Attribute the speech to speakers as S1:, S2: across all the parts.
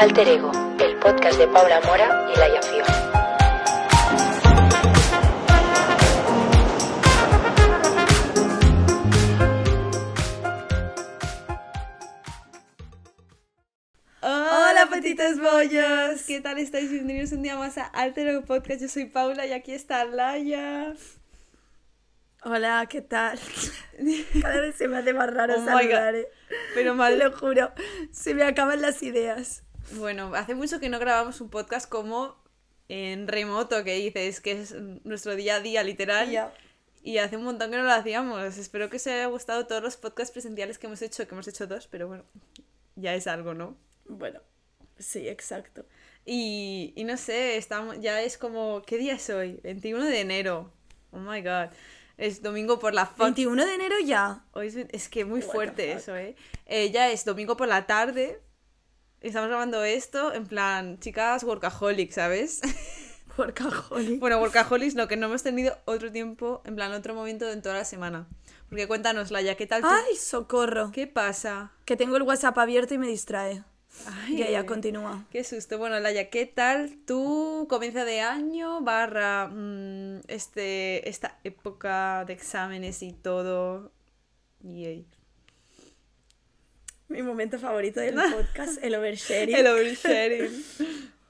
S1: Alter Ego, el podcast de Paula Mora y Laia Fio.
S2: Hola patitas bollos, ¿qué tal estáis? Bienvenidos un día más a Alter Ego Podcast. Yo soy Paula y aquí está Laia.
S3: Hola, ¿qué tal? Cada vez se me hace más raro
S2: Oh
S3: saludar. ¿eh?
S2: Pero
S3: Te
S2: mal.
S3: lo juro, se me acaban las ideas.
S2: Bueno, hace mucho que no grabamos un podcast como en remoto, que dices, que es nuestro día a día literal.
S3: Ya.
S2: Y hace un montón que no lo hacíamos. Espero que os haya gustado todos los podcasts presenciales que hemos hecho, que hemos hecho dos, pero bueno, ya es algo, ¿no?
S3: Bueno, sí, exacto.
S2: Y, y no sé, estamos, ya es como, ¿qué día es hoy? 21 de enero. Oh my god. Es domingo por la fuck
S3: 21 de enero ya.
S2: Hoy es, es que muy
S3: What
S2: fuerte eso, ¿eh? Eh, Ya es domingo por la tarde. Estamos grabando esto en plan, chicas workaholic, ¿sabes?
S3: Workaholic.
S2: bueno, workaholics no, que no hemos tenido otro tiempo, en plan, otro momento en toda la semana. Porque cuéntanos, Laia, ¿qué tal tú?
S3: Ay, socorro.
S2: ¿Qué pasa?
S3: Que tengo el WhatsApp abierto y me distrae.
S2: Ay,
S3: Ya, ya, continúa.
S2: Qué susto. Bueno, Laia, ¿qué tal tu comienzo de año barra mm, este, esta época de exámenes y todo? Yay.
S3: Mi momento favorito del podcast, el oversharing.
S2: El oversharing.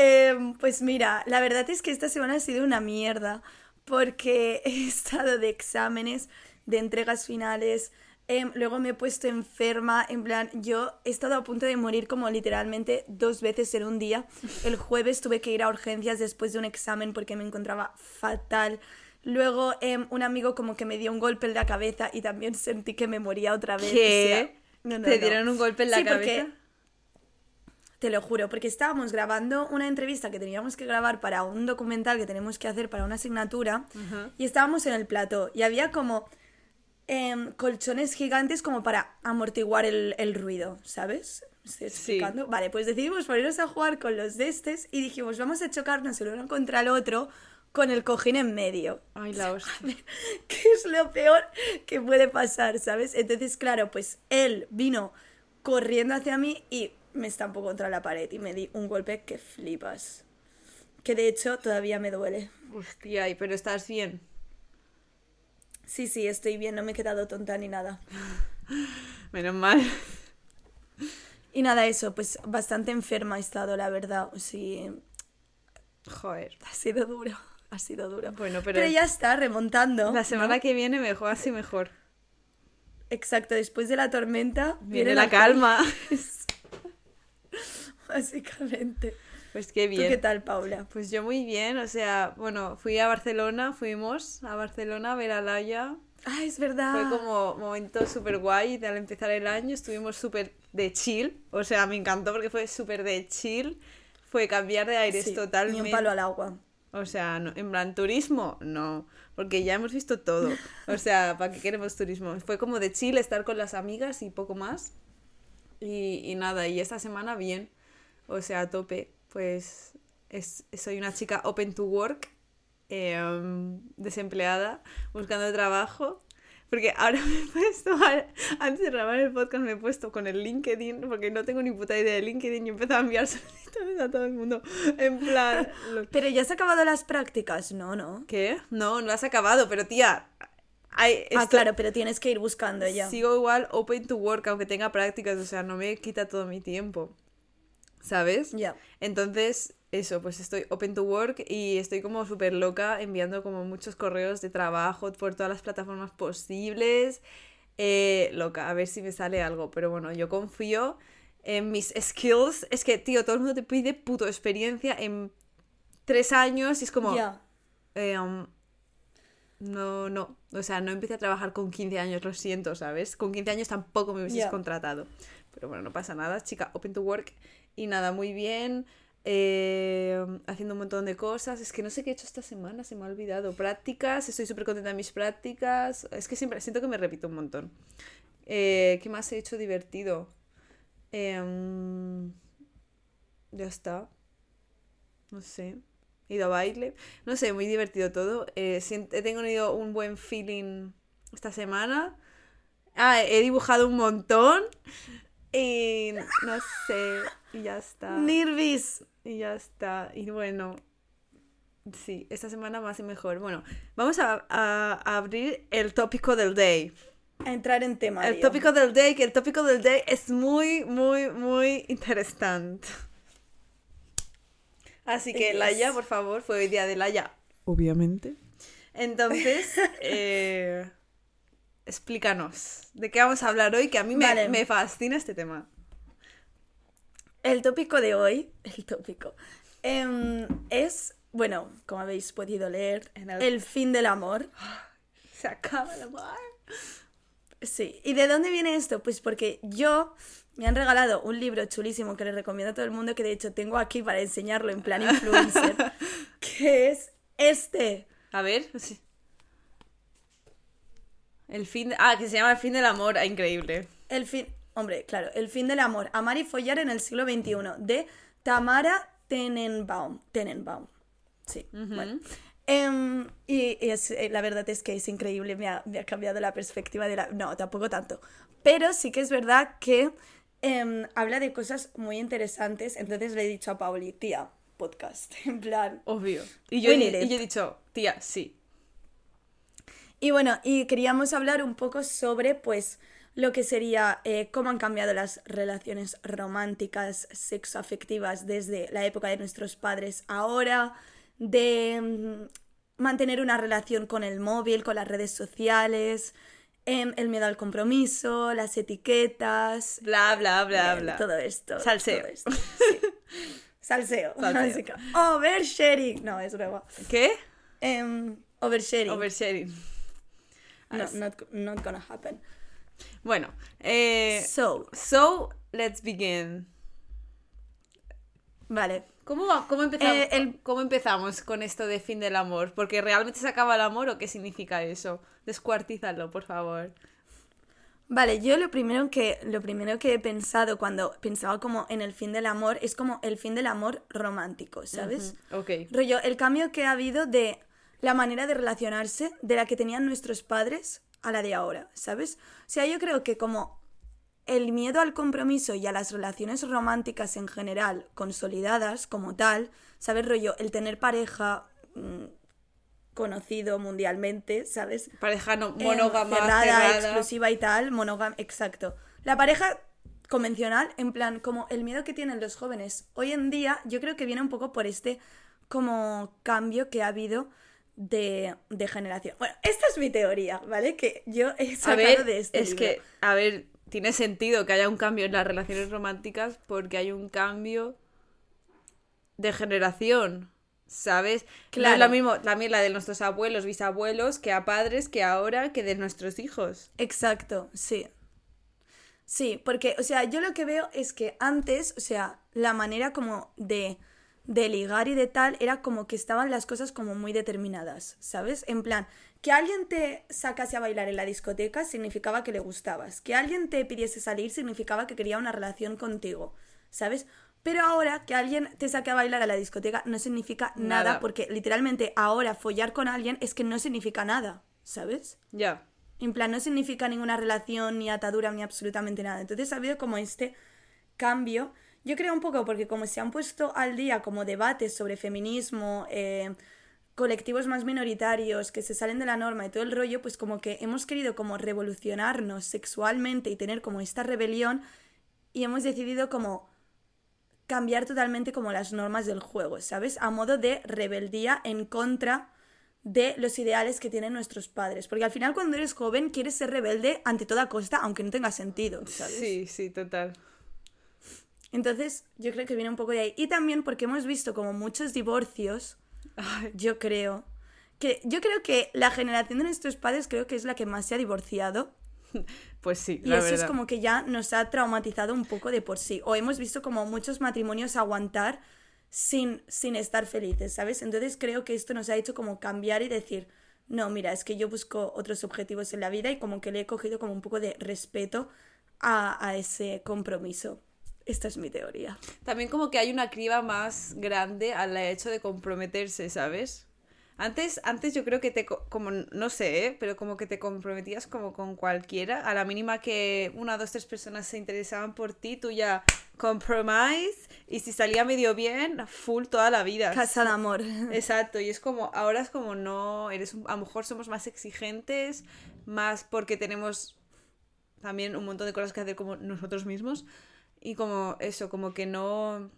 S3: Em, pues mira, la verdad es que esta semana ha sido una mierda porque he estado de exámenes, de entregas finales, em, luego me he puesto enferma, en plan, yo he estado a punto de morir como literalmente dos veces en un día. El jueves tuve que ir a urgencias después de un examen porque me encontraba fatal. Luego em, un amigo como que me dio un golpe en la cabeza y también sentí que me moría otra vez. o
S2: ¿Qué?
S3: sea, no, no,
S2: ¿Te
S3: no.
S2: dieron un golpe en la
S3: Sí, porque-
S2: cabeza?
S3: te lo juro, porque estábamos grabando una entrevista que teníamos que grabar para un documental que tenemos que hacer para una asignatura y estábamos en el plató y había como em, colchones gigantes como para amortiguar el, el ruido, ¿sabes? ¿Me Estoy explicando. Vale, pues decidimos ponernos a jugar con los destes y dijimos, vamos a chocarnos el uno contra el otro con el cojín en medio.
S2: Ay, la hostia.
S3: ¿Qué es lo peor que puede pasar, sabes? Entonces, claro, pues él vino corriendo hacia mí y me estampó contra la pared y me di un golpe que flipas. Que de hecho todavía me duele.
S2: Hostia, pero estás bien.
S3: Sí, sí, estoy bien, no me he quedado tonta ni nada.
S2: Menos mal.
S3: Y nada, eso, pues bastante enferma he estado, la verdad. Sí,
S2: Joder.
S3: ha sido duro, ha sido duro.
S2: Bueno, pero,
S3: Pero ya está, remontando.
S2: la semana
S3: ¿no?
S2: que viene mejor, así mejor.
S3: Exacto, después de la tormenta
S2: Viene la calma.
S3: Básicamente.
S2: Pues qué
S3: ¿Tú
S2: bien.
S3: qué tal, Paula?
S2: Pues yo muy bien, o sea, bueno, fui a Barcelona, fuimos a Barcelona a ver a Laia.
S3: Ah, es verdad.
S2: Fue como momento súper guay al empezar el año, estuvimos súper de chill, o sea, me encantó porque fue súper de chill, fue cambiar de aires
S3: Sí,
S2: totalmente.
S3: Ni un palo al agua.
S2: O sea, no- en plan turismo, no, porque ya hemos visto todo. O sea, ¿para qué queremos turismo? Fue como de chill estar con las amigas y poco más. Y, y nada, y esta semana bien, o sea, a tope. Pues es, soy una chica open to work, em, desempleada, buscando trabajo. Porque ahora me he puesto, a- antes de grabar el podcast me he puesto con el LinkedIn, porque no tengo ni puta idea de LinkedIn y he empezado a enviar solicitudes a todo el mundo. En plan, lo-
S3: Pero ya has acabado las prácticas, no, no.
S2: ¿Qué? No, no has acabado, pero tía.
S3: Ah, claro, pero tienes que ir buscando ya.
S2: Sigo igual open to work, aunque tenga prácticas, o sea, no me quita todo mi tiempo. ¿Sabes?
S3: Ya.
S2: Entonces, eso, pues estoy open to work y estoy como súper loca enviando como muchos correos de trabajo por todas las plataformas posibles. Eh, loca, a ver si me sale algo. Pero bueno, yo confío en mis skills. Es que, tío, todo el mundo te pide puto experiencia en tres años y es como...
S3: Ya.
S2: Eh, um, no, no. O sea, no empecé a trabajar con 15 años, lo siento, ¿sabes? Con 15 años tampoco me hubieses contratado. Pero bueno, no pasa nada, chica, open to work. Y nada, muy bien. Eh, haciendo un montón de cosas. Es que no sé qué he hecho esta semana, se me ha olvidado. Prácticas, estoy súper contenta de mis prácticas. Es que siempre siento que me repito un montón. Eh, ¿Qué más he hecho divertido? Em, ya está. No sé. He ido a baile. No sé, muy divertido todo. Eh, he tenido un buen feeling esta semana. Ah, he dibujado un montón. Y no sé, y ya está.
S3: Nirvis.
S2: Y ya está. Y bueno, sí, esta semana más y mejor. Bueno, vamos a, a- a abrir el tópico del day.
S3: A entrar en tema.
S2: El tópico del day, que el tópico del day es muy, muy, muy interesante. Así que,
S3: Yes.
S2: Laia, por favor, fue hoy día de Laia, obviamente. Entonces, eh, explícanos, ¿de qué vamos a hablar hoy? Que a mí me,
S3: Vale.
S2: me fascina este tema.
S3: El tópico de hoy, el tópico, em, es, bueno, como habéis podido leer,
S2: el-
S3: el fin del amor.
S2: Se acaba el amor.
S3: Sí. ¿Y de dónde viene esto? Pues porque yo me han regalado un libro chulísimo que les recomiendo a todo el mundo, que de hecho tengo aquí para enseñarlo en plan influencer, que es este.
S2: A ver, sí. El fin, de- ah, que se llama El fin del amor, ah, increíble.
S3: El fin, hombre, claro, El fin del amor, amar y follar en el siglo XXI, de Tamara Tenenbaum. Tenenbaum. Sí, bueno. Em, y y es, eh, la verdad es que es increíble, me ha, me ha cambiado la perspectiva de la... No, tampoco tanto. Pero sí que es verdad que em, habla de cosas muy interesantes, entonces le he dicho a Pauli, tía, podcast, en plan...
S2: Obvio. Y yo, y yo he dicho, tía, sí.
S3: Y bueno, y queríamos hablar un poco sobre, pues, lo que sería eh, cómo han cambiado las relaciones románticas, sexoafectivas desde la época de nuestros padres ahora, de mm, mantener una relación con el móvil, con las redes sociales, em, el miedo al compromiso, las etiquetas,
S2: Bla, bla, bla, bla.
S3: todo esto.
S2: Salseo.
S3: todo esto, sí. Salseo.
S2: Salseo.
S3: Oversharing. No, es broma.
S2: ¿Qué?
S3: Em, oversharing.
S2: Oversharing.
S3: No, not, not gonna happen.
S2: Bueno, eh,
S3: So,
S2: so, let's begin.
S3: vale.
S2: ¿Cómo, cómo, empezamos,
S3: Eh, el-
S2: ¿Cómo empezamos con esto de fin del amor? ¿Porque realmente se acaba el amor o qué significa eso? Descuartízalo, por favor.
S3: Vale, yo lo primero que lo primero que he pensado cuando pensaba como en el fin del amor es como el fin del amor romántico, ¿sabes?
S2: Ok.
S3: Rollo, el cambio que ha habido de la manera de relacionarse de la que tenían nuestros padres a la de ahora, ¿sabes? O sea, yo creo que como el miedo al compromiso y a las relaciones románticas en general consolidadas como tal, ¿sabes? Rollo, el tener pareja mm, conocido mundialmente, ¿sabes?
S2: Pareja no,
S3: Eh,
S2: monógama,
S3: cerrada,
S2: cerrada.
S3: exclusiva y tal, monógama, exacto. La pareja convencional, en plan, como el miedo que tienen los jóvenes hoy en día, yo creo que viene un poco por este como cambio que ha habido de, de generación. Bueno, esta es mi teoría, ¿vale? Que yo he
S2: A
S3: sacado
S2: ver,
S3: de este
S2: es
S3: libro.
S2: que, a ver, tiene sentido que haya un cambio en las relaciones románticas porque hay un cambio de generación, ¿sabes? No
S3: Claro.
S2: es lo mismo también la de nuestros abuelos, bisabuelos, que a padres, que ahora, que de nuestros hijos.
S3: Exacto, sí. Sí, porque, o sea, yo lo que veo es que antes, o sea, la manera como de, de ligar y de tal era como que estaban las cosas como muy determinadas, ¿sabes? En plan, que alguien te sacase a bailar en la discoteca significaba que le gustabas, que alguien te pidiese salir significaba que quería una relación contigo, ¿sabes? Pero ahora que alguien te saque a bailar a la discoteca no significa nada,
S2: Nada.
S3: porque literalmente ahora follar con alguien es que no significa nada, ¿sabes?
S2: Ya.
S3: En plan, no significa ninguna relación, ni atadura, ni absolutamente nada. Entonces ha habido como este cambio. Yo creo un poco porque como se han puesto al día como debates sobre feminismo, eh, colectivos más minoritarios que se salen de la norma y todo el rollo, pues como que hemos querido como revolucionarnos sexualmente y tener como esta rebelión y hemos decidido como cambiar totalmente como las normas del juego, ¿sabes? A modo de rebeldía en contra de los ideales que tienen nuestros padres. Porque al final cuando eres joven quieres ser rebelde ante toda costa, aunque no tenga sentido, ¿sabes?
S2: Sí, sí, total.
S3: Entonces yo creo que viene un poco de ahí. Y también porque hemos visto como muchos divorcios, yo creo, que yo creo que la generación de nuestros padres creo que es la que más se ha divorciado.
S2: pues sí,
S3: Y
S2: la
S3: eso es como que ya nos ha traumatizado un poco de por sí. O hemos visto como muchos matrimonios aguantar sin, sin estar felices, ¿sabes? Entonces creo que esto nos ha hecho como cambiar y decir, no, mira, es que yo busco otros objetivos en la vida y como que le he cogido como un poco de respeto a, a ese compromiso. Esta es mi teoría.
S2: También como que hay una criba más grande al hecho de comprometerse, ¿sabes? Antes, antes yo creo que te, co- como, no sé, ¿eh? pero como que te comprometías como con cualquiera. A la mínima que una, dos, tres personas se interesaban por ti, tú ya compromise. Y si salía medio bien, full toda la vida.
S3: Casa de amor.
S2: Exacto, y es como, ahora es como no, eres un- a lo mejor somos más exigentes, más porque tenemos también un montón de cosas que hacer como nosotros mismos. Y como eso, como que no.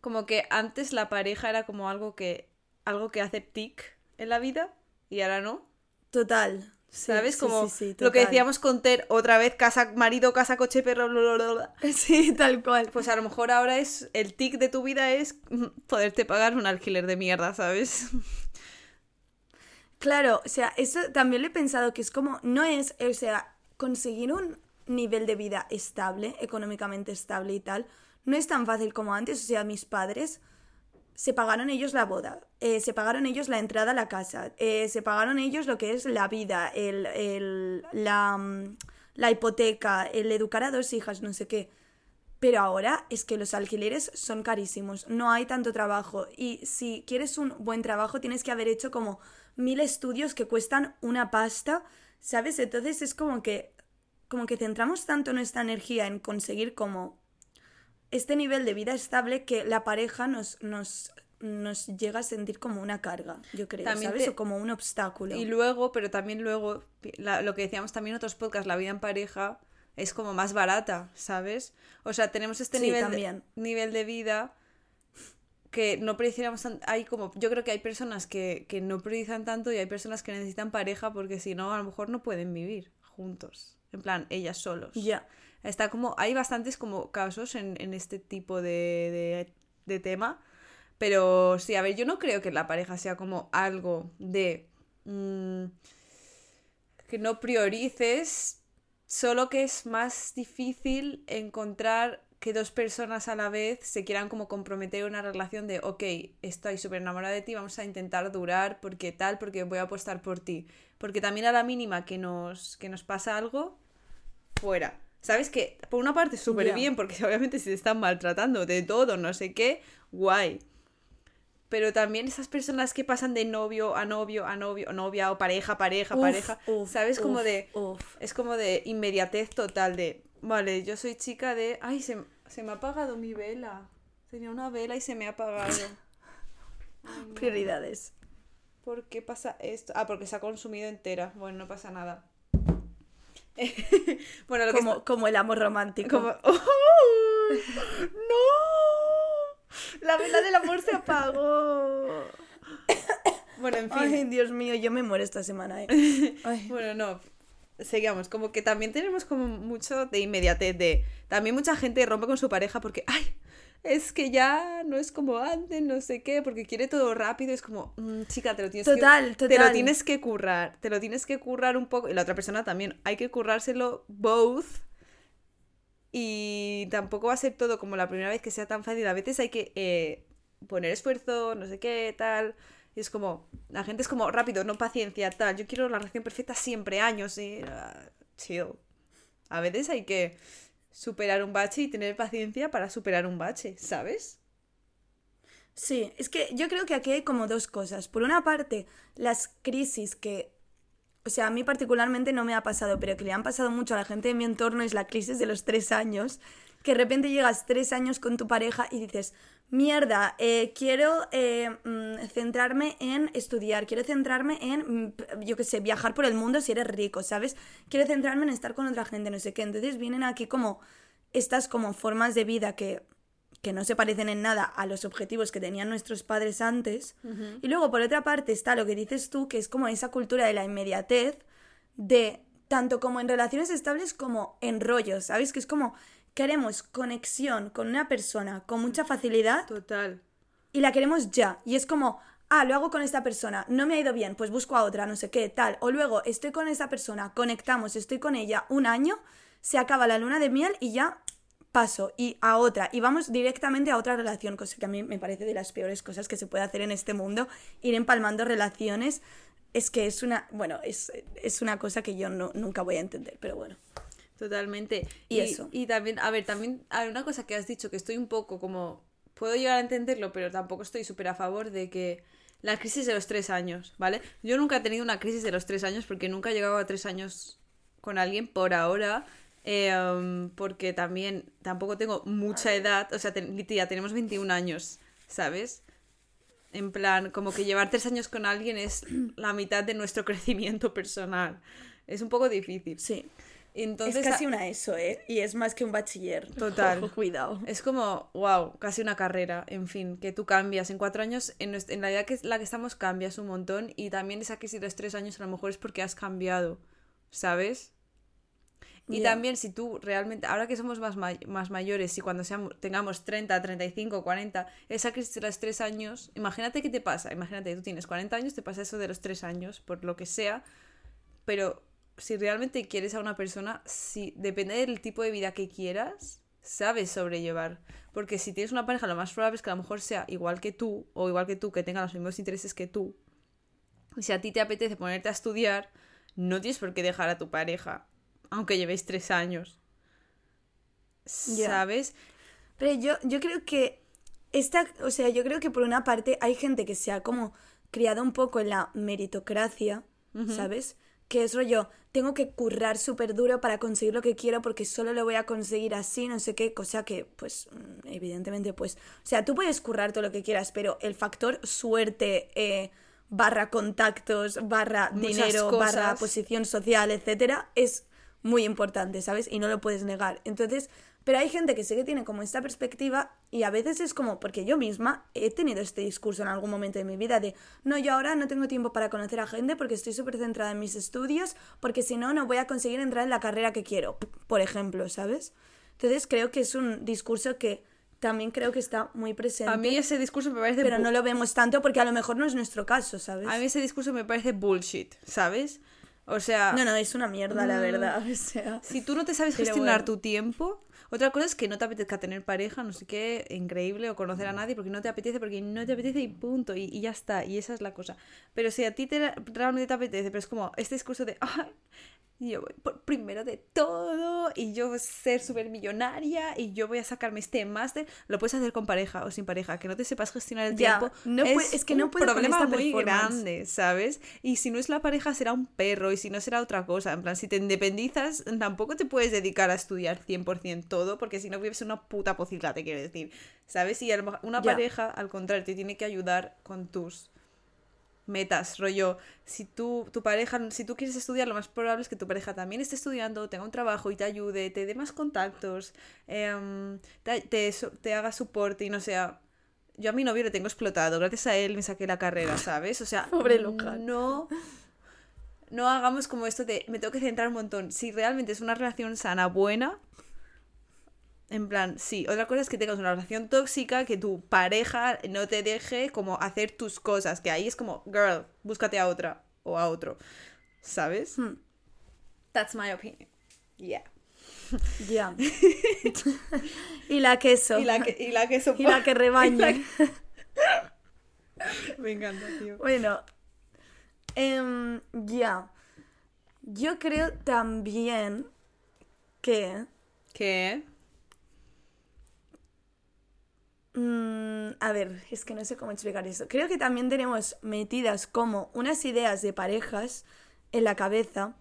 S2: Como que antes la pareja era como algo que. algo que hace tic en la vida. Y ahora no.
S3: Total.
S2: ¿Sabes?
S3: sí,
S2: como
S3: sí, sí,
S2: lo que decíamos con Ter, otra vez casa, marido, casa, coche, perro, bla, bla, bla.
S3: Sí, tal cual.
S2: Pues a lo mejor ahora es. El tic de tu vida es poderte pagar un alquiler de mierda, ¿sabes?
S3: Claro, o sea, eso también lo he pensado que es como, no es, o sea, conseguir un nivel de vida estable, económicamente estable y tal, no es tan fácil como antes. O sea, mis padres se pagaron ellos la boda, eh, se pagaron ellos la entrada a la casa, eh, se pagaron ellos lo que es la vida, el, el- la, mm, la hipoteca, el educar a dos hijas, no sé qué. Pero ahora es que los alquileres son carísimos, no hay tanto trabajo y si quieres un buen trabajo tienes que haber hecho como mil estudios que cuestan una pasta, ¿sabes? Entonces es como que como que centramos tanto nuestra energía en conseguir como este nivel de vida estable que la pareja nos nos nos llega a sentir como una carga, yo creo,
S2: También
S3: ¿sabes?
S2: te-
S3: O como un obstáculo.
S2: Y luego, pero también luego, la- lo que decíamos también en otros podcasts, la vida en pareja es como más barata, ¿sabes? O sea, tenemos este
S3: Sí,
S2: nivel. De, nivel de vida que no priorizamos tan- hay como yo creo que hay personas que, que no priorizan tanto y hay personas que necesitan pareja porque si no a lo mejor no pueden vivir juntos en plan ellas solos
S3: Ya.
S2: está como hay bastantes como casos en, en este tipo de, de, de tema pero sí a ver yo no creo que la pareja sea como algo de mm, que no priorices solo que es más difícil encontrar que dos personas a la vez se quieran como comprometer en una relación de, ok, estoy súper enamorada de ti, vamos a intentar durar porque tal, porque voy a apostar por ti. Porque también a la mínima que nos, que nos pasa algo, fuera. ¿Sabes? Que por una parte súper bien, porque obviamente si te están maltratando de todo, no sé qué, guay. Pero también esas personas que pasan de novio a novio a novio, o novia o pareja, pareja,
S3: Uf,
S2: pareja,
S3: uf,
S2: ¿sabes? como de... Es como de inmediatez total de, vale, yo soy chica de, ay, se, se me ha apagado mi vela. Tenía una vela y se me ha apagado. Ay, no.
S3: Prioridades.
S2: ¿Por qué pasa esto? Ah, porque se ha consumido entera. Bueno, no pasa nada. bueno, lo que
S3: Como, como el amor romántico.
S2: como... ¡Oh! ¡No! La vela del amor se apagó. Bueno, en fin.
S3: Ay, Dios mío, yo me muero esta semana, eh. Ay.
S2: Bueno, no. Seguimos, como que también tenemos como mucho de inmediatez, de... También mucha gente rompe con su pareja porque, ay, es que ya no es como antes, no sé qué, porque quiere todo rápido, es como, "Mm, chica, te lo tienes
S3: Total,
S2: que... Te lo
S3: total.
S2: tienes que currar, te lo tienes que currar un poco, y la otra persona también, hay que currárselo both, y tampoco va a ser todo como la primera vez que sea tan fácil, a veces hay que eh, poner esfuerzo, no sé qué, tal... Es como, la gente es como, rápido, no paciencia, tal. Yo quiero la relación perfecta siempre, años, y... ah, chill. A veces hay que superar un bache y tener paciencia para superar un bache, ¿sabes?
S3: Sí, es que yo creo que aquí hay como dos cosas. Por una parte, las crisis que, o sea, a mí particularmente no me ha pasado, pero que le han pasado mucho a la gente de mi entorno es la crisis de los tres años, que de repente llegas tres años con tu pareja y dices, mierda, eh, quiero eh, mm, centrarme en estudiar, quiero centrarme en, mm, yo qué sé, viajar por el mundo si eres rico, ¿sabes? Quiero centrarme en estar con otra gente, no sé qué. Entonces vienen aquí como estas como formas de vida que que no se parecen en nada a los objetivos que tenían nuestros padres antes. Y luego, por otra parte, está lo que dices tú, que es como esa cultura de la inmediatez, de tanto como en relaciones estables como en rollos, ¿sabes? Que es como queremos conexión con una persona con mucha facilidad
S2: Total.
S3: y la queremos ya. Y es como, ah, lo hago con esta persona, no me ha ido bien, pues busco a otra, no sé qué, tal. O luego estoy con esta persona, conectamos, estoy con ella un año, se acaba la luna de miel y ya paso y a otra. Y vamos directamente a otra relación, cosa que a mí me parece de las peores cosas que se puede hacer en este mundo, ir empalmando relaciones. Es que es una, bueno, es, es una cosa que yo no, nunca voy a entender, pero bueno.
S2: Totalmente.
S3: Y eso.
S2: Y también, a ver, también hay una cosa que has dicho que estoy un poco como. Puedo llegar a entenderlo, pero tampoco estoy súper a favor de que la crisis de los tres años, ¿vale? Yo nunca he tenido una crisis de los tres años porque nunca he llegado a tres años con alguien por ahora. eh, um, porque también tampoco tengo mucha edad, o sea, tía, tenemos 21 años, ¿sabes? En plan, como que llevar tres años con alguien es la mitad de nuestro crecimiento personal. Es un poco difícil.
S3: Sí.
S2: Entonces,
S3: es casi una ESO, ¿eh? Y es más que un bachiller.
S2: Total.
S3: Cuidado.
S2: Es como, wow, casi una carrera, en fin, que tú cambias. En cuatro años, en, en la edad que la que estamos, cambias un montón. Y también esa crisis de los tres años a lo mejor es porque has cambiado, ¿sabes? Y
S3: Ya.
S2: también si tú realmente, ahora que somos más, may- más mayores y cuando seamos, tengamos 30, 35, 40, esa crisis de los tres años, imagínate qué te pasa. Imagínate, tú tienes 40 años, te pasa eso de los tres años, por lo que sea. Pero si realmente quieres a una persona, si depende del tipo de vida que quieras, sabes sobrellevar. Porque si tienes una pareja, lo más probable es que a lo mejor sea igual que tú, o igual que tú, que tenga los mismos intereses que tú. Y si a ti te apetece ponerte a estudiar, no tienes por qué dejar a tu pareja, aunque llevéis tres años. ¿Sabes?
S3: Pero yo, yo creo que esta, o sea, yo creo que por una parte hay gente que se ha como criado un poco en la meritocracia, ¿sabes? Que es rollo, tengo que currar súper duro para conseguir lo que quiero porque solo lo voy a conseguir así, no sé qué, cosa que, pues, mm, evidentemente, pues, o sea, tú puedes currar todo lo que quieras, pero el factor suerte, eh, barra contactos, barra
S2: Muchas
S3: dinero, barra posición social, etcétera, es muy importante, ¿sabes? Y no lo puedes negar. Entonces, pero hay gente que sí que tiene como esta perspectiva y a veces es como, porque yo misma he tenido este discurso en algún momento de mi vida de, no, yo ahora no tengo tiempo para conocer a gente porque estoy súper centrada en mis estudios, porque si no, no voy a conseguir entrar en la carrera que quiero, por ejemplo, ¿sabes? Entonces creo que es un discurso que también creo que está muy presente,
S2: A mí ese discurso me parece...
S3: pero no lo vemos tanto porque a lo mejor no es nuestro caso, ¿sabes?
S2: A mí ese discurso me parece bullshit, ¿sabes? O sea...
S3: No, no, es una mierda, la verdad. O sea,
S2: Si tú no te sabes gestionar
S3: bueno.
S2: tu tiempo, otra cosa es que no te apetezca tener pareja, no sé qué, increíble, o conocer a nadie porque no te apetece, porque no te apetece y punto, y, y ya está, y esa es la cosa. Pero si a ti te, realmente te apetece, pero es como este discurso de, "Ay, yo voy por primero de todo, y yo voy a ser súper millonaria, y yo voy a sacarme este máster, lo puedes hacer con pareja o sin pareja, que no te sepas gestionar el tiempo.
S3: no
S2: es,
S3: es que no
S2: un
S3: puedo con
S2: problema
S3: esta
S2: muy grande, ¿sabes? Y si no es la pareja, será un perro, y si no será otra cosa. En plan, si te independizas, tampoco te puedes dedicar a estudiar 100% todo, porque si no vives en una puta pocilga, te quiero decir, ¿sabes? Y a lo mejor una pareja, al contrario, te tiene que ayudar con tus metas, rollo, si tú, tu pareja, si tú quieres estudiar, lo más probable es que tu pareja también esté estudiando, tenga un trabajo y te ayude, te dé más contactos, em, te, te, haga soporte y no sea... Yo a mi novio le tengo explotado, gracias a él me saqué la carrera, ¿sabes? O sea,
S3: Pobre Luján.
S2: no, no hagamos como esto de me tengo que centrar un montón. Si realmente es una relación sana, buena, en plan, sí. Otra cosa es que tengas una relación tóxica, que tu pareja no te deje como hacer tus cosas, que ahí es como, girl, búscate a otra o a otro, ¿sabes?
S3: Hmm.
S2: That's my opinion. Yeah.
S3: ya. y la queso.
S2: Y la que, y la que
S3: Y la que rebaña.
S2: que- Me encanta, tío.
S3: Bueno, em, ya. Yo creo también que...
S2: ¿Qué?
S3: Mm, a ver, es que no sé cómo explicar esto. Creo que también tenemos metidas como unas ideas de parejas en la cabeza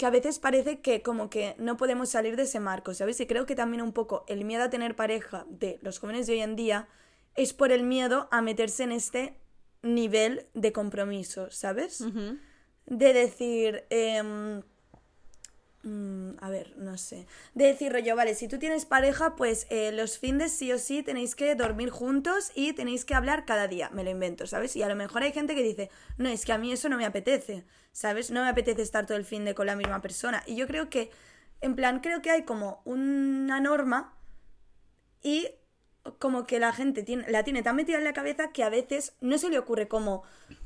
S3: que a veces parece que como que no podemos salir de ese marco, ¿sabes? Y creo que también un poco el miedo a tener pareja de los jóvenes de hoy en día es por el miedo a meterse en este nivel de compromiso, ¿sabes? De decir, em, mm, a ver, no sé, de decir rollo, vale, si tú tienes pareja, pues eh, los fines sí o sí tenéis que dormir juntos y tenéis que hablar cada día, me lo invento, ¿sabes? Y a lo mejor hay gente que dice, no, es que a mí eso no me apetece, ¿sabes? No me apetece estar todo el fin de con la misma persona. Y yo creo que, en plan, creo que hay como una norma y como que la gente tiene, la tiene tan metida en la cabeza que a veces no se le ocurre cómo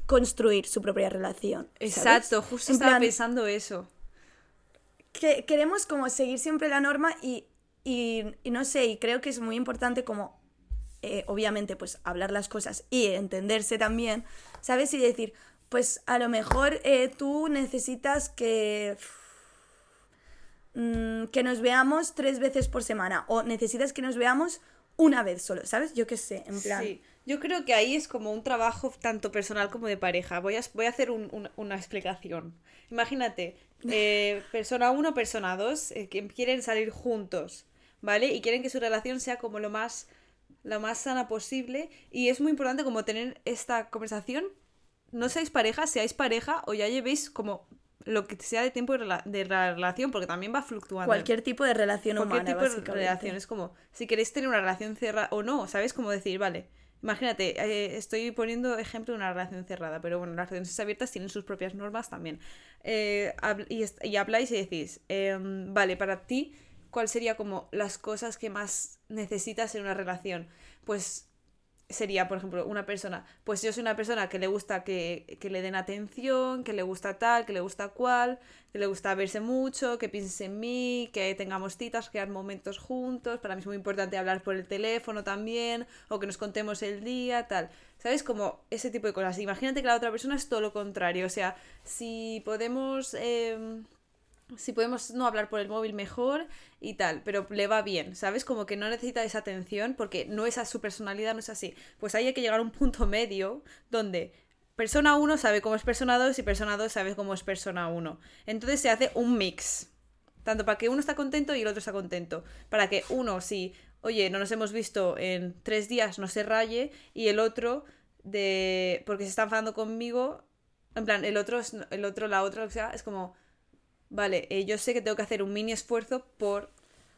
S3: construir su propia relación. ¿sabes?
S2: Exacto, justo
S3: En
S2: estaba
S3: plan,
S2: pensando eso.
S3: Que queremos como seguir siempre la norma y, y, no sé, y creo que es muy importante como, eh, obviamente, pues hablar las cosas y entenderse también, ¿sabes? Y decir, pues a lo mejor eh, tú necesitas que... mm, que nos veamos tres veces por semana o necesitas que nos veamos una vez solo, ¿sabes? Yo qué sé, en plan...
S2: Sí, Yo creo que ahí es como un trabajo tanto personal como de pareja. Voy a, voy a hacer un- una explicación. Imagínate, eh, persona 1, persona 2, que quieren salir juntos, ¿vale? Y quieren que su relación sea como lo más, lo más sana posible. Y es muy importante como tener esta conversación. No seáis pareja, seáis pareja o ya llevéis como lo que sea de tiempo de, la relación, porque también va fluctuando.
S3: Cualquier tipo de relación
S2: Cualquier
S3: humana,
S2: tipo de relación. Es como, si queréis tener una relación cerrada o no, ¿sabes? Como decir, vale, imagínate, eh, estoy poniendo ejemplo de una relación cerrada, pero bueno, las relaciones abiertas tienen sus propias normas también. Eh, y, y habláis y decís, em, vale, para ti, ¿cuál sería como las cosas que más necesitas en una relación? Pues sería, por ejemplo, una persona, pues yo soy una persona que le gusta que, que le den atención, que le gusta tal, que le gusta cual, que le gusta verse mucho, que pienses en mí, que tengamos citas, crear momentos juntos, para mí es muy importante hablar por el teléfono también, o que nos contemos el día, tal. ¿Sabes? Como ese tipo de cosas. Imagínate que la otra persona es todo lo contrario, o sea, si podemos... em, si podemos no hablar por el móvil mejor y tal, pero le va bien, ¿sabes? Como que no necesita esa atención porque no es a su personalidad, no es así. Pues ahí hay que llegar a un punto medio donde persona 1 sabe cómo es persona 2 y persona 2 sabe cómo es persona 1. Entonces se hace un mix. Tanto para que uno está contento y el otro está contento. Para que uno, si, oye, no nos hemos visto en tres días, no se raye, y el otro, de porque se está enfadando conmigo, en plan, el otro, el otro, la otra, o sea, es como, vale, eh, yo sé que tengo que hacer un mini esfuerzo por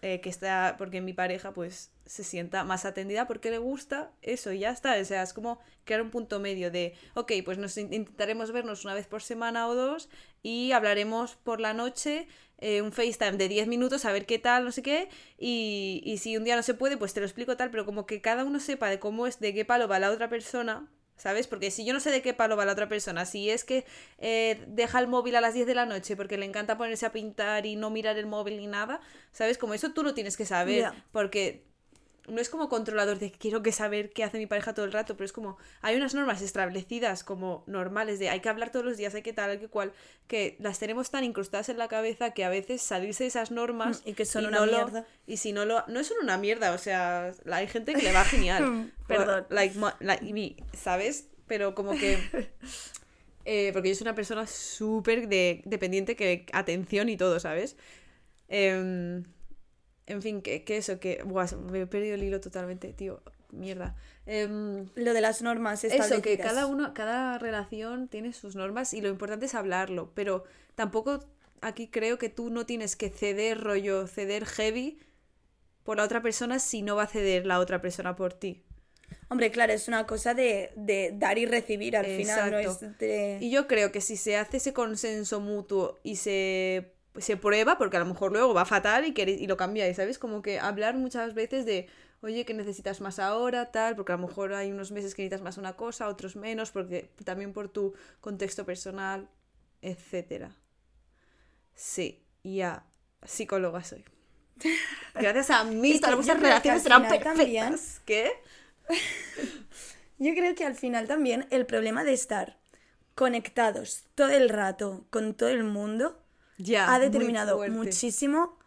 S2: eh, que está, porque mi pareja pues se sienta más atendida porque le gusta eso y ya está. O sea, es como crear un punto medio de, ok, pues nos in- intentaremos vernos una vez por semana o dos y hablaremos por la noche. eh, un FaceTime de 10 minutos a ver qué tal, no sé qué, y, y si un día no se puede, pues te lo explico tal, pero como que cada uno sepa de cómo es, de qué palo va la otra persona, ¿Sabes? Porque si yo no sé de qué palo va la otra persona, si es que eh, deja el móvil a las 10 de la noche porque le encanta ponerse a pintar y no mirar el móvil ni nada, ¿sabes? Como eso tú lo tienes que saber, porque no es como controlador de quiero que saber qué hace mi pareja todo el rato, pero es como hay unas normas establecidas como normales de hay que hablar todos los días, hay que tal, hay que cual, que las tenemos tan incrustadas en la cabeza que a veces salirse de esas normas
S3: y que son una
S2: no lo-
S3: mierda.
S2: y si no lo no es una mierda, o sea, hay gente que le va genial. pero,
S3: Perdón.
S2: like, like me, ¿sabes? Pero como que eh, porque yo soy una persona súper de, dependiente que atención y todo, ¿sabes? Em, en fin, que, que eso, que... Buah, me he perdido el hilo totalmente, tío. Mierda. Em,
S3: Lo de las normas
S2: eso, que cada uno, cada relación tiene sus normas y lo importante es hablarlo, pero tampoco aquí creo que tú no tienes que ceder rollo, ceder heavy por la otra persona si no va a ceder la otra persona por ti.
S3: Hombre, claro, es una cosa de, de dar y recibir al final, no es de...
S2: Y yo creo que si se hace ese consenso mutuo y se, se prueba, porque a lo mejor luego va fatal y, queréis- y lo cambiáis, ¿sabes? Como que hablar muchas veces de, oye, que necesitas más ahora, tal, porque a lo mejor hay unos meses que necesitas más una cosa, otros menos, porque también por tu contexto personal, etcétera. Sí, ya, psicóloga soy. Gracias a mí, todas vuestras relaciones serán
S3: también-
S2: perfectas. ¿Qué?
S3: Yo creo que al final también el problema de estar conectados todo el rato con todo el mundo Ha determinado muchísimo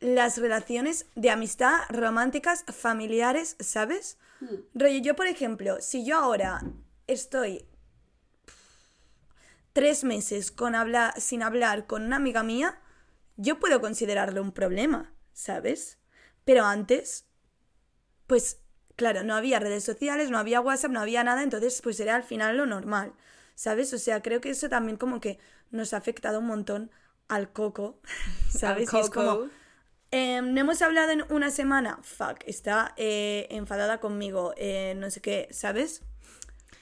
S3: las relaciones de amistad románticas, familiares, ¿sabes?
S2: Hmm.
S3: Rollo, yo por ejemplo, si yo ahora estoy tres meses con habla- sin hablar con una amiga mía, yo puedo considerarlo un problema, ¿sabes? Pero antes, pues claro, no había redes sociales, no había WhatsApp, no había nada, entonces pues era al final lo normal, ¿sabes? O sea, creo que eso también como que nos ha afectado un montón al coco, ¿sabes? Y es como,
S2: coco.
S3: Em, no hemos hablado en una semana. Fuck, está eh, enfadada conmigo. eh, no sé qué, ¿sabes?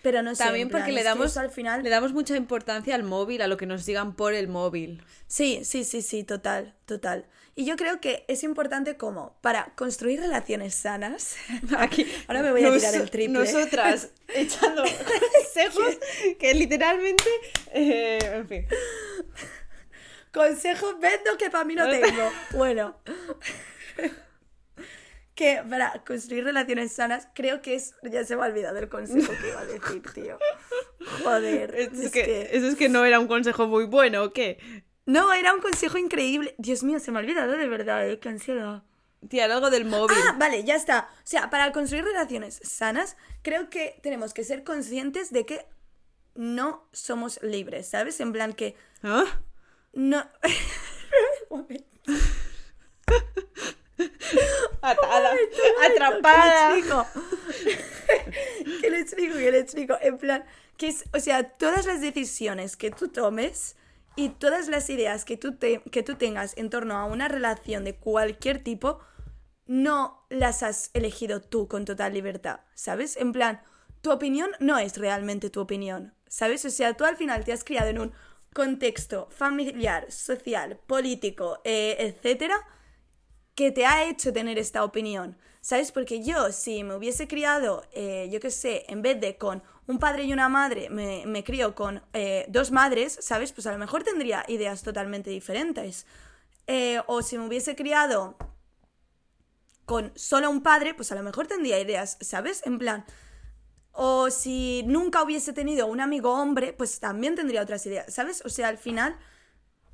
S3: Pero no sé.
S2: También
S3: plan,
S2: porque le damos,
S3: al final.
S2: le damos mucha importancia al móvil, a lo que nos digan por el móvil.
S3: Sí, sí, sí, sí, total, total. Y yo creo que es importante como para construir relaciones sanas.
S2: Aquí,
S3: Ahora me voy a tirar el triple.
S2: Nosotras echando consejos que literalmente. eh, en fin.
S3: Consejos vendo que para mí no tengo. Bueno. que para construir relaciones sanas, creo que es. Ya se me ha olvidado el consejo que iba a decir, tío. Joder.
S2: Es,
S3: es
S2: que,
S3: que-
S2: Eso es que no era un consejo muy bueno, ¿o qué?
S3: No, era un consejo increíble. Dios mío, se me ha olvidado de verdad, ¿eh? Qué ansiedad.
S2: Tía, algo del móvil.
S3: Ah, vale, ya está. O sea, para construir relaciones sanas, creo que tenemos que ser conscientes de que no somos libres, ¿sabes? En plan que
S2: ¿Ah?
S3: No...
S2: Atada,
S3: ¿Qué
S2: atrapada.
S3: le explico? ¿Qué le explico? ¿Qué le explico? En plan, que es, o sea, todas las decisiones que tú tomes y todas las ideas que tú, te- que tú tengas en torno a una relación de cualquier tipo, no las has elegido tú con total libertad, ¿sabes? En plan, tu opinión no es realmente tu opinión, ¿sabes? O sea, tú al final te has criado en un contexto familiar, social, político, eh, etcétera, que te ha hecho tener esta opinión. ¿Sabes? Porque yo, si me hubiese criado, eh, yo qué sé, en vez de con un padre y una madre, me, me crío con eh, dos madres, ¿sabes? Pues a lo mejor tendría ideas totalmente diferentes. Eh, o si me hubiese criado con solo un padre, pues a lo mejor tendría ideas, ¿sabes? En plan, o si nunca hubiese tenido un amigo hombre, pues también tendría otras ideas, ¿sabes? O sea, al final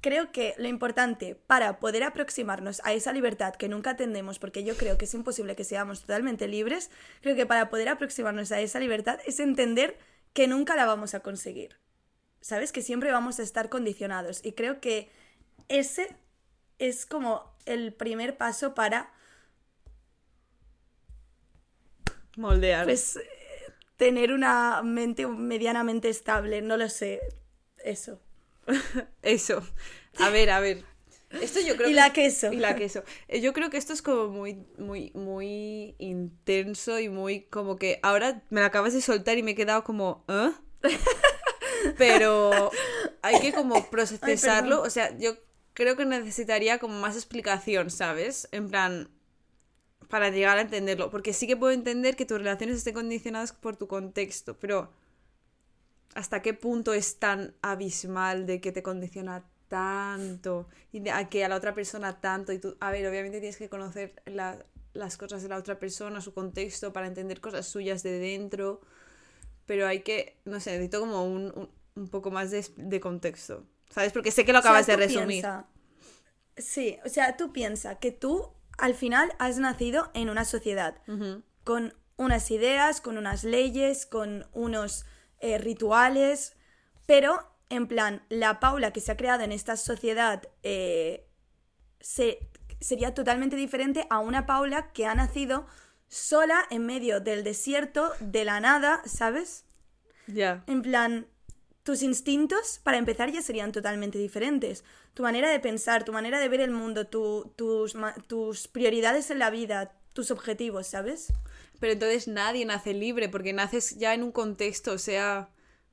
S3: creo que lo importante para poder aproximarnos a esa libertad que nunca tendemos, porque yo creo que es imposible que seamos totalmente libres, creo que para poder aproximarnos a esa libertad es entender que nunca la vamos a conseguir. ¿Sabes? Que siempre vamos a estar condicionados. Y creo que ese es como el primer paso para
S2: Moldear.
S3: pues, tener una mente medianamente estable. No lo sé. Eso.
S2: Eso. A ver, a ver. Esto yo creo
S3: Y
S2: que-
S3: la queso.
S2: Y la queso. Eh, Yo creo que esto es como muy, muy, muy intenso y muy como que ahora me lo acabas de soltar y me he quedado como, ¿eh? Pero hay que como procesarlo. o sea, yo creo que necesitaría como más explicación, ¿sabes? En plan, para llegar a entenderlo. Porque sí que puedo entender que tus relaciones estén condicionadas por tu contexto, pero hasta qué punto es tan abismal de que te condiciona tanto y de a que a la otra persona tanto y tú, a ver, obviamente tienes que conocer la- las cosas de la otra persona, su contexto para entender cosas suyas de dentro, pero hay que, no sé, necesito como un, un, un poco más de, de contexto, ¿sabes? Porque sé que lo
S3: O sea,
S2: acabas de resumir.
S3: piensa- sí, o sea, tú piensas que tú al final has nacido en una sociedad con unas ideas, con unas leyes, con unos eh, rituales, pero en plan, la Paula que se ha creado en esta sociedad eh, se- sería totalmente diferente a una Paula que ha nacido sola en medio del desierto, de la nada, ¿sabes?
S2: Ya.
S3: En plan, tus instintos, para empezar, ya serían totalmente diferentes. Tu manera de pensar, tu manera de ver el mundo, tu- tus, tus prioridades en la vida, tus objetivos, ¿sabes?
S2: Pero entonces nadie nace libre porque naces ya en un contexto, o sea,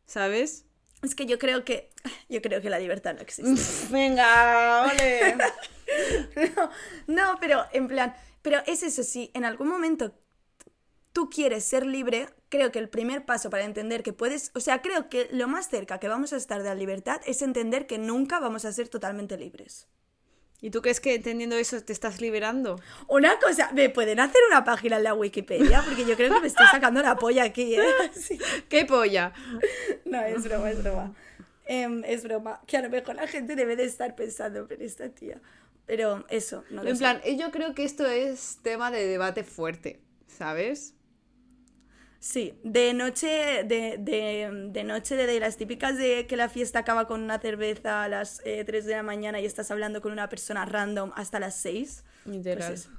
S2: ¿sabes?
S3: Es que yo creo que. Yo creo que la libertad no existe.
S2: Venga, ole.
S3: no, no, pero en plan. Pero es eso, si en algún momento tú quieres ser libre, creo que el primer paso para entender que puedes. O sea, creo que lo más cerca que vamos a estar de la libertad es entender que nunca vamos a ser totalmente libres.
S2: ¿Y tú crees que entendiendo eso te estás liberando?
S3: Una cosa, ¿me pueden hacer una página en la Wikipedia? Porque yo creo que me estoy sacando la polla aquí, ¿eh? Sí.
S2: ¡Qué polla!
S3: No, es broma, es broma. Em, es broma. Que a lo mejor la gente debe de estar pensando, pero esta tía. Pero eso, no lo
S2: En
S3: sé.
S2: plan, eh, yo creo que esto es tema de debate fuerte, ¿sabes?
S3: Sí, de noche, de, de, de noche, de, de las típicas de que la fiesta acaba con una cerveza a las eh, 3 de la mañana y estás hablando con una persona random hasta las 6.
S2: Literal.
S3: Pues.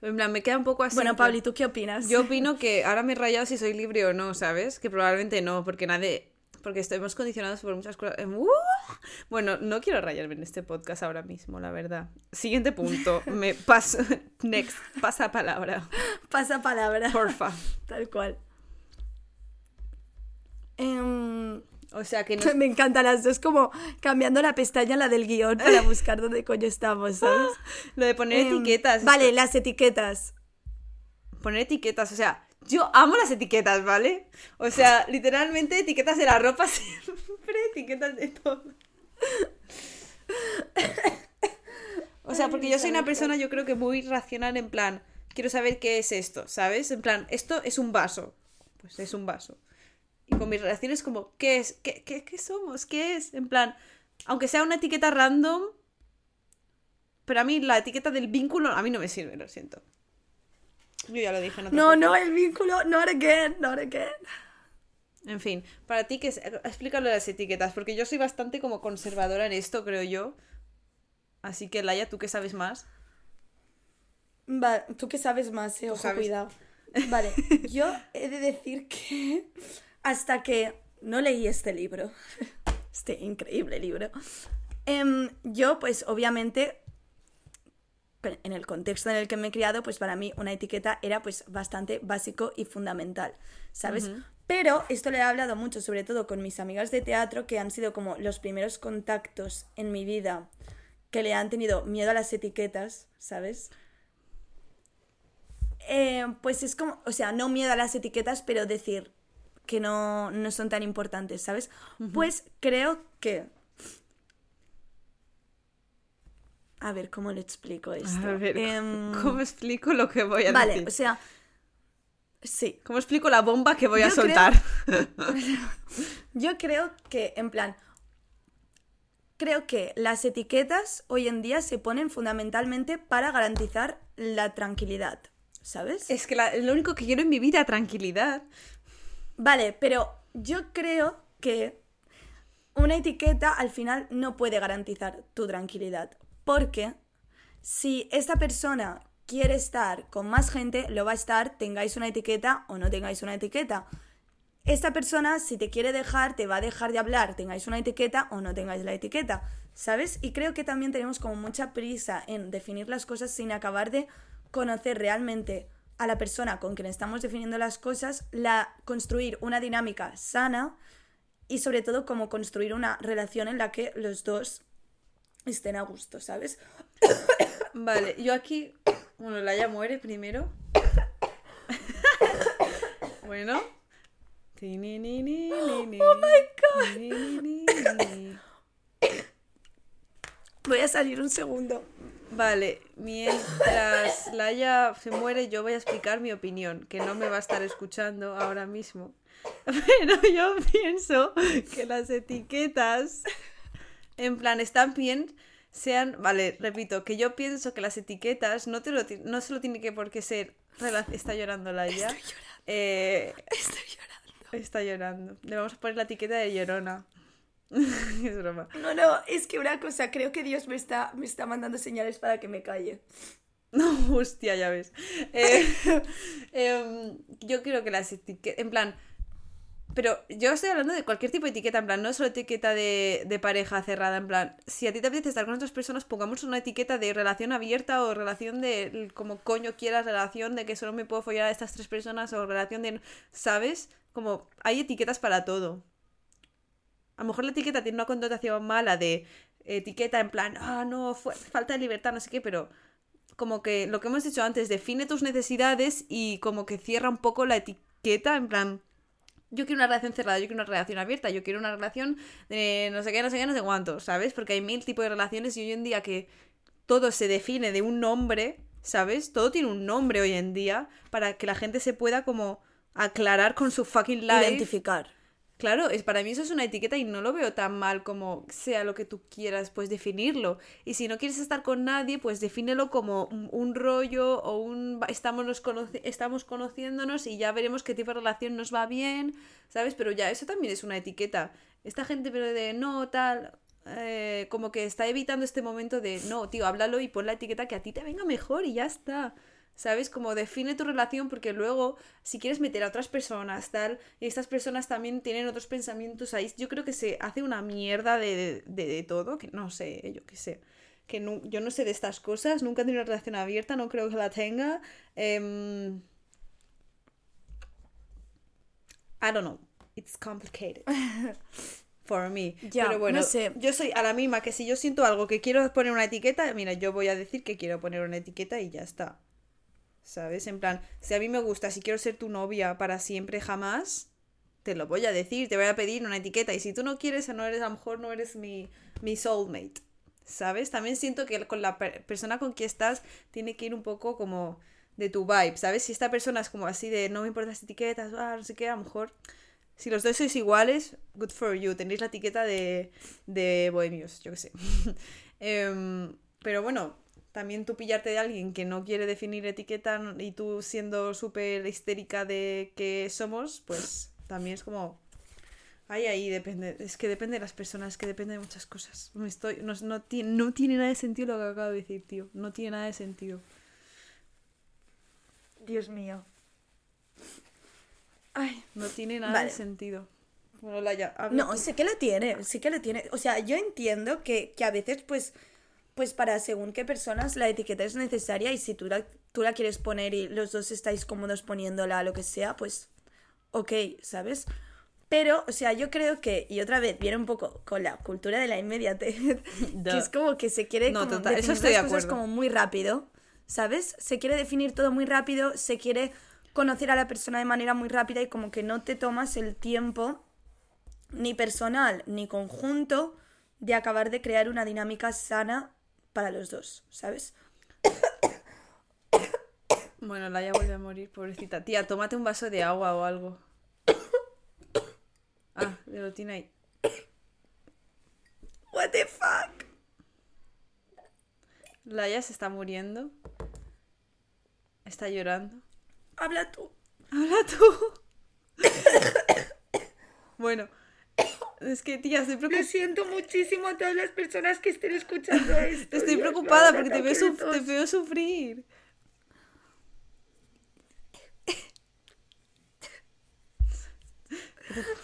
S2: En plan, me queda un poco así.
S3: Bueno, Pablo, ¿y tú qué opinas?
S2: Yo opino que ahora me he rayado si soy libre o no, ¿sabes? Que probablemente no, porque nadie. Porque estamos condicionados por muchas cosas. Em, ¡uh! Bueno, no quiero rayarme en este podcast ahora mismo, la verdad. Siguiente punto. Me paso. Next. Pasa palabra.
S3: Pasa palabra.
S2: Porfa.
S3: Tal cual. Em,
S2: O sea que no.
S3: Me encantan las dos, como cambiando la pestaña, la del guion, para buscar dónde coño estamos, ¿sabes?
S2: Lo de poner
S3: Em,
S2: etiquetas.
S3: Vale, las etiquetas.
S2: Poner etiquetas, o sea, yo amo las etiquetas, ¿vale? O sea, literalmente etiquetas de la ropa siempre, etiquetas de todo. O sea, porque yo soy una persona, yo creo que muy racional en plan, quiero saber qué es esto, ¿sabes? En plan, esto es un vaso. Pues es un vaso. Y con mis relaciones como, ¿qué es? ¿Qué, qué, qué somos? ¿Qué es? En plan, aunque sea una etiqueta random, pero a mí la etiqueta del vínculo a mí no me sirve, lo siento. Yo ya lo dije. en otro
S3: No, no, el vínculo, not again, not again.
S2: En fin, para ti, que es... explícalo las etiquetas, porque yo soy bastante como conservadora en esto, creo yo. Así que, Laia, ¿tú qué sabes más?
S3: Vale, tú que sabes más, eh, ojo,
S2: sabes.
S3: cuidado. Vale, yo he de decir que hasta que no leí este libro, este increíble libro, em, yo pues obviamente en el contexto en el que me he criado, pues para mí una etiqueta era pues bastante básico y fundamental, ¿sabes? Pero esto le he hablado mucho, sobre todo con mis amigas de teatro, que han sido como los primeros contactos en mi vida que le han tenido miedo a las etiquetas, ¿sabes? Eh, pues es como, o sea, no miedo a las etiquetas, pero decir que no, no son tan importantes, ¿sabes? Pues creo que... A ver, ¿cómo le explico esto?
S2: A ver,
S3: Em,
S2: ¿cómo explico lo que voy a
S3: Vale,
S2: decir?
S3: o sea... Sí,
S2: ¿Cómo explico la bomba que voy a
S3: creo-
S2: soltar?
S3: Yo creo que, en plan, creo que las etiquetas hoy en día se ponen fundamentalmente para garantizar la tranquilidad, ¿sabes?
S2: Es que la- lo único que quiero en mi vida, tranquilidad.
S3: Vale, pero yo creo que una etiqueta al final no puede garantizar tu tranquilidad, porque si esta persona quiere estar con más gente, lo va a estar, tengáis una etiqueta o no tengáis una etiqueta. Esta persona, si te quiere dejar, te va a dejar de hablar, tengáis una etiqueta o no tengáis la etiqueta, ¿sabes? Y creo que también tenemos como mucha prisa en definir las cosas sin acabar de conocer realmente a la persona con quien estamos definiendo las cosas, la construir una dinámica sana y sobre todo como construir una relación en la que los dos estén a gusto, ¿sabes?
S2: Vale, yo aquí. Bueno, Laia muere primero. bueno. Oh my god.
S3: Voy a salir un segundo.
S2: Vale, mientras Laia se muere, yo voy a explicar mi opinión, que no me va a estar escuchando ahora mismo. Pero yo pienso que las etiquetas, en plan, están bien, sean. Vale, repito, que yo pienso que las etiquetas no, te lo, no solo tiene que por qué ser. Está llorando Laia.
S3: Estoy llorando.
S2: Eh,
S3: Estoy llorando.
S2: está llorando. Le vamos a poner la etiqueta de llorona. es broma.
S3: No, no, es que una cosa, creo que Dios me está, me está mandando señales para que me calle.
S2: No, hostia, ya ves. Eh, em, yo creo que las etiquetas, en plan, pero yo estoy hablando de cualquier tipo de etiqueta, en plan, no solo etiqueta de, pareja cerrada, en plan, si a ti te apetece estar con otras personas, pongamos una etiqueta de relación abierta o relación de, como coño quieras, relación de que solo me puedo follar a estas tres personas o relación de, ¿sabes? Como hay etiquetas para todo. A lo mejor la etiqueta tiene una connotación mala de etiqueta en plan, ah, no, falta de libertad, no sé qué, pero como que lo que hemos dicho antes, define tus necesidades y como que cierra un poco la etiqueta, en plan, yo quiero una relación cerrada, yo quiero una relación abierta, yo quiero una relación de no sé qué, no sé qué, no sé cuánto, ¿sabes? Porque hay mil tipos de relaciones y hoy en día que todo se define de un nombre, ¿sabes? Todo tiene un nombre hoy en día para que la gente se pueda como aclarar con su fucking life.
S3: Identificar.
S2: Claro, es, para mí eso es una etiqueta y no lo veo tan mal como sea lo que tú quieras, pues definirlo. Y si no quieres estar con nadie, pues defínelo como un, rollo o un estamos, nos estamos conociéndonos y ya veremos qué tipo de relación nos va bien, ¿sabes? Pero ya eso también es una etiqueta. Esta gente pero de no, tal, eh, como que está evitando este momento de no, tío, háblalo y pon la etiqueta que a ti te venga mejor y ya está. ¿Sabes? Como define tu relación porque luego, si quieres meter a otras personas, tal, y estas personas también tienen otros pensamientos ahí, yo creo que se hace una mierda de, de, de todo, que no sé, yo qué sé. Que nu- yo no sé de estas cosas, nunca he tenido una relación abierta, no creo que la tenga. em, I don't know, it's complicated. For me.
S3: Ya,
S2: Pero bueno,
S3: no sé.
S2: yo soy a la misma que si yo siento algo que quiero poner una etiqueta, mira, yo voy a decir que quiero poner una etiqueta y ya está. ¿Sabes? En plan, si a mí me gusta, si quiero ser tu novia para siempre jamás, te lo voy a decir, te voy a pedir una etiqueta. Y si tú no quieres, no eres, a lo mejor no eres mi, mi soulmate. ¿Sabes? También siento que con la per- persona con quien estás tiene que ir un poco como de tu vibe, ¿sabes? Si esta persona es como así de no me importan las etiquetas, ah, no sé qué, a lo mejor si los dos sois iguales, good for you, tenéis la etiqueta de, de bohemios, yo qué sé. Em, pero bueno, también tú pillarte de alguien que no quiere definir etiqueta y tú siendo súper histérica de que somos, pues también es como... Ahí, ahí, depende. Es que depende de las personas, es que depende de muchas cosas. Me estoy, no, no, tiene, no tiene nada de sentido lo que acabo de decir, tío. No tiene nada de sentido.
S3: Dios mío.
S2: Ay, no tiene nada
S3: Vale.
S2: de sentido. Bueno, Laia, habla
S3: No, sí que lo tiene, sí que lo tiene. O sea, yo entiendo que, que a veces, pues, pues para según qué personas la etiqueta es necesaria y si tú la, tú la quieres poner y los dos estáis cómodos poniéndola, lo que sea, pues, ok, ¿sabes? Pero, o sea, yo creo que, y otra vez, viene un poco con la cultura de la inmediatez, que es como que se quiere
S2: No,
S3: como
S2: total, eso
S3: definir
S2: de
S3: cosas como muy rápido, ¿sabes? Se quiere definir todo muy rápido, se quiere conocer a la persona de manera muy rápida y como que no te tomas el tiempo ni personal ni conjunto de acabar de crear una dinámica sana para los dos, ¿sabes?
S2: Bueno, Laia vuelve a morir, pobrecita. Tía, tómate un vaso de agua o algo. Ah, lo tiene ahí.
S3: What the fuck?
S2: Laia se está muriendo. Está llorando.
S3: Habla tú.
S2: Habla tú. bueno, es que, tía, estoy
S3: Lo
S2: preocupada.
S3: siento muchísimo a todas las personas que estén escuchando esto.
S2: Estoy
S3: Dios,
S2: preocupada porque te veo, suf- te sufrir.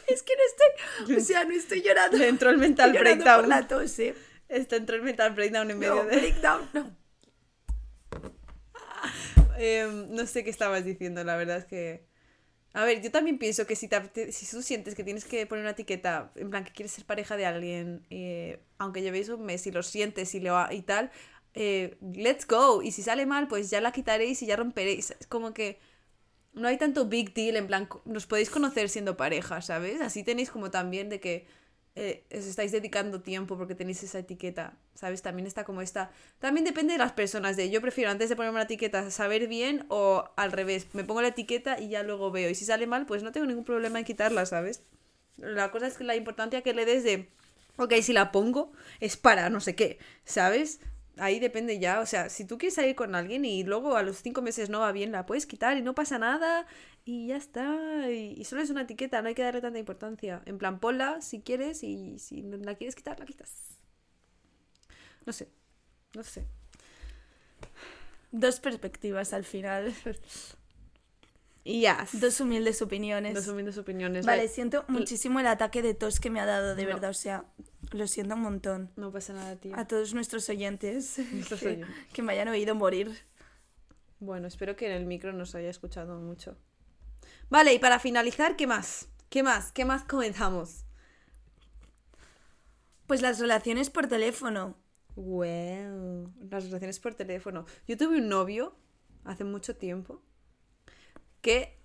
S3: Es que no estoy, o sea, no estoy llorando.
S2: Le entró el mental
S3: Estoy
S2: breakdown.
S3: por la tos, ¿eh?
S2: Está entró el mental breakdown en medio
S3: No,
S2: de.
S3: breakdown, no.
S2: Em, no sé qué estabas diciendo, la verdad es que. A ver, yo también pienso que si, si tú sientes que tienes que poner una etiqueta, en plan que quieres ser pareja de alguien, eh, aunque llevéis un mes y lo sientes y, lo, y tal, eh, let's go. Y si sale mal, pues ya la quitaréis y ya romperéis. Es como que no hay tanto big deal, en plan, nos podéis conocer siendo pareja, ¿sabes? Así tenéis como también de que eh, os estáis dedicando tiempo porque tenéis esa etiqueta, ¿sabes? También está como esta... También depende de las personas, de yo prefiero antes de ponerme una etiqueta saber bien o al revés, me pongo la etiqueta y ya luego veo. Y si sale mal, pues no tengo ningún problema en quitarla, ¿sabes? La cosa es que la importancia que le des de, ok, si la pongo es para no sé qué, ¿sabes? Ahí depende ya, o sea, si tú quieres salir con alguien y luego a los cinco meses no va bien, la puedes quitar y no pasa nada y ya está. Y, y solo es una etiqueta, no hay que darle tanta importancia. En plan, ponla si quieres y si no la quieres quitar, la quitas. No sé, no sé.
S3: Dos perspectivas al final.
S2: Y ya.
S3: Dos humildes opiniones.
S2: Dos humildes opiniones.
S3: Vale,
S2: Vale,
S3: siento muchísimo el ataque de tos que me ha dado, de
S2: No.
S3: verdad. O sea, lo siento un montón.
S2: No pasa nada, tío.
S3: A todos nuestros oyentes
S2: Nuestros
S3: que,
S2: oyentes.
S3: que me hayan oído morir.
S2: Bueno, espero que en el micro nos haya escuchado mucho. Vale, y para finalizar, ¿qué más? ¿Qué más? ¿Qué más comentamos?
S3: Pues las relaciones por teléfono.
S2: Wow, las relaciones por teléfono. Yo tuve un novio hace mucho tiempo que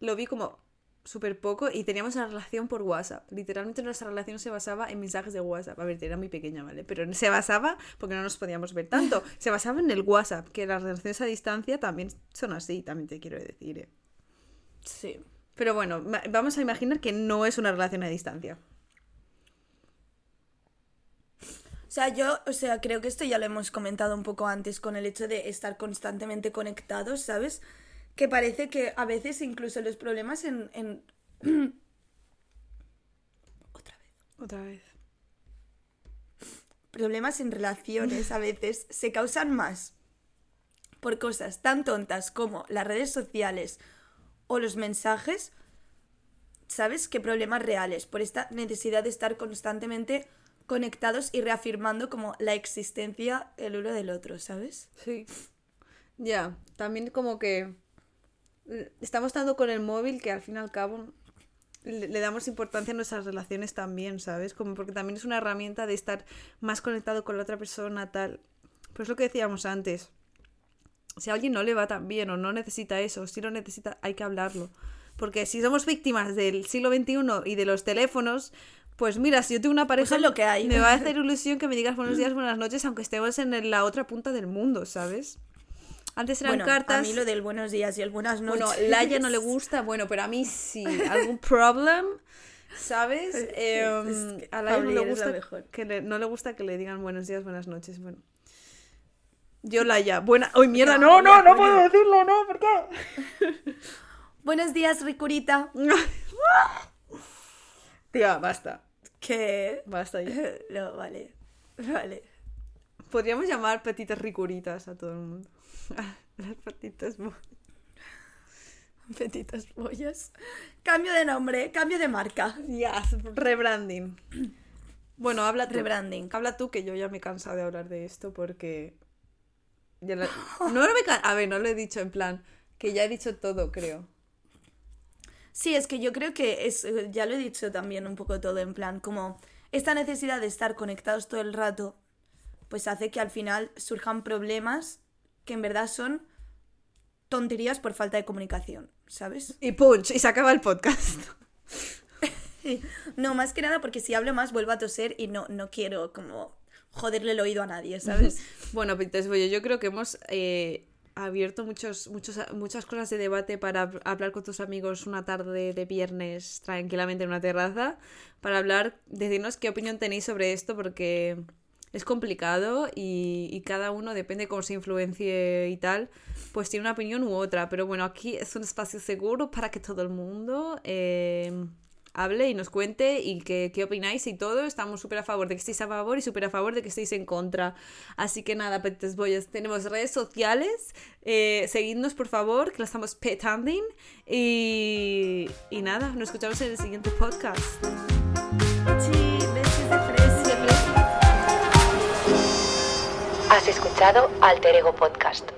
S2: lo vi como súper poco y teníamos una relación por WhatsApp. Literalmente nuestra relación se basaba en mensajes de WhatsApp. A ver, era muy pequeña, ¿vale? Pero se basaba, porque no nos podíamos ver tanto, se basaba en el WhatsApp, que las relaciones a distancia también son así, también te quiero decir. ¿eh?
S3: Sí.
S2: Pero bueno, vamos a imaginar que no es una relación a distancia.
S3: O sea, yo, o sea, creo que esto ya lo hemos comentado un poco antes con el hecho de estar constantemente conectados, ¿sabes? Que parece que a veces incluso los problemas en... en... Otra vez.
S2: Otra vez.
S3: Problemas en relaciones a veces se causan más por cosas tan tontas como las redes sociales o los mensajes, ¿sabes? Que problemas reales, por esta necesidad de estar constantemente conectados y reafirmando como la existencia el uno del otro, ¿sabes?
S2: Sí. Ya, también como que estamos tanto con el móvil que al fin y al cabo le, le damos importancia a nuestras relaciones también, ¿sabes? Como porque también es una herramienta de estar más conectado con la otra persona, tal. Pues lo que decíamos antes. Si a alguien no le va tan bien o no necesita eso, si lo necesita, hay que hablarlo. Porque si somos víctimas del siglo XXI y de los teléfonos, pues mira, si yo tengo una pareja,
S3: es lo que hay.
S2: me va a hacer ilusión que me digas buenos días, buenas noches, aunque estemos en la otra punta del mundo, ¿sabes? Antes eran
S3: Bueno,
S2: cartas.
S3: a mí lo del buenos días y el buenas noches.
S2: Bueno, Laia no le gusta, bueno, pero a mí sí. ¿Algún problem? ¿Sabes?
S3: Sí,
S2: Em,
S3: es que
S2: a Laia no le
S3: la
S2: gusta
S3: mejor.
S2: que le- no le gusta que le digan buenos días, buenas noches. Bueno. Yo Laia. Buena. ¡Ay, mierda! No, no, no puedo decirlo, no, ¿por qué?
S3: Buenos días, Ricurita.
S2: Tía, basta.
S3: Que...
S2: Basta ya.
S3: No, vale. Vale.
S2: Podríamos llamar petitas ricuritas a todo el mundo. Las petitas. bo-
S3: Petitas pollas. Cambio de nombre, cambio de marca.
S2: Yes, rebranding. Bueno, habla tú.
S3: Rebranding.
S2: Habla tú que yo ya me he cansado de hablar de esto porque. ya la- No me can- A ver, no lo he dicho en plan. Que ya he dicho todo, creo.
S3: Sí, es que yo creo que es, eh, ya lo he dicho también un poco todo, en plan, como esta necesidad de estar conectados todo el rato, pues hace que al final surjan problemas que en verdad son tonterías por falta de comunicación, ¿sabes?
S2: Y punch, y se acaba el podcast.
S3: No, más que nada porque si hablo más vuelvo a toser y no, no quiero como joderle el oído a nadie, ¿sabes?
S2: Bueno, Petitas Bollo, yo creo que hemos eh, abierto muchos, muchos, muchas cosas de debate para hab- hablar con tus amigos una tarde de viernes tranquilamente en una terraza, para hablar, decirnos qué opinión tenéis sobre esto, porque es complicado y, y cada uno, depende cómo se influencie y tal, pues tiene una opinión u otra. Pero bueno, aquí es un espacio seguro para que todo el mundo eh, hable y nos cuente y que, qué opináis y todo. Estamos súper a favor de que estéis a favor y súper a favor de que estéis en contra. Así que nada, petitas bollas, tenemos redes sociales. Eh, seguidnos, por favor, que la estamos petando. Y, y nada, nos escuchamos en el siguiente podcast.
S1: Has escuchado Alter Ego Podcast.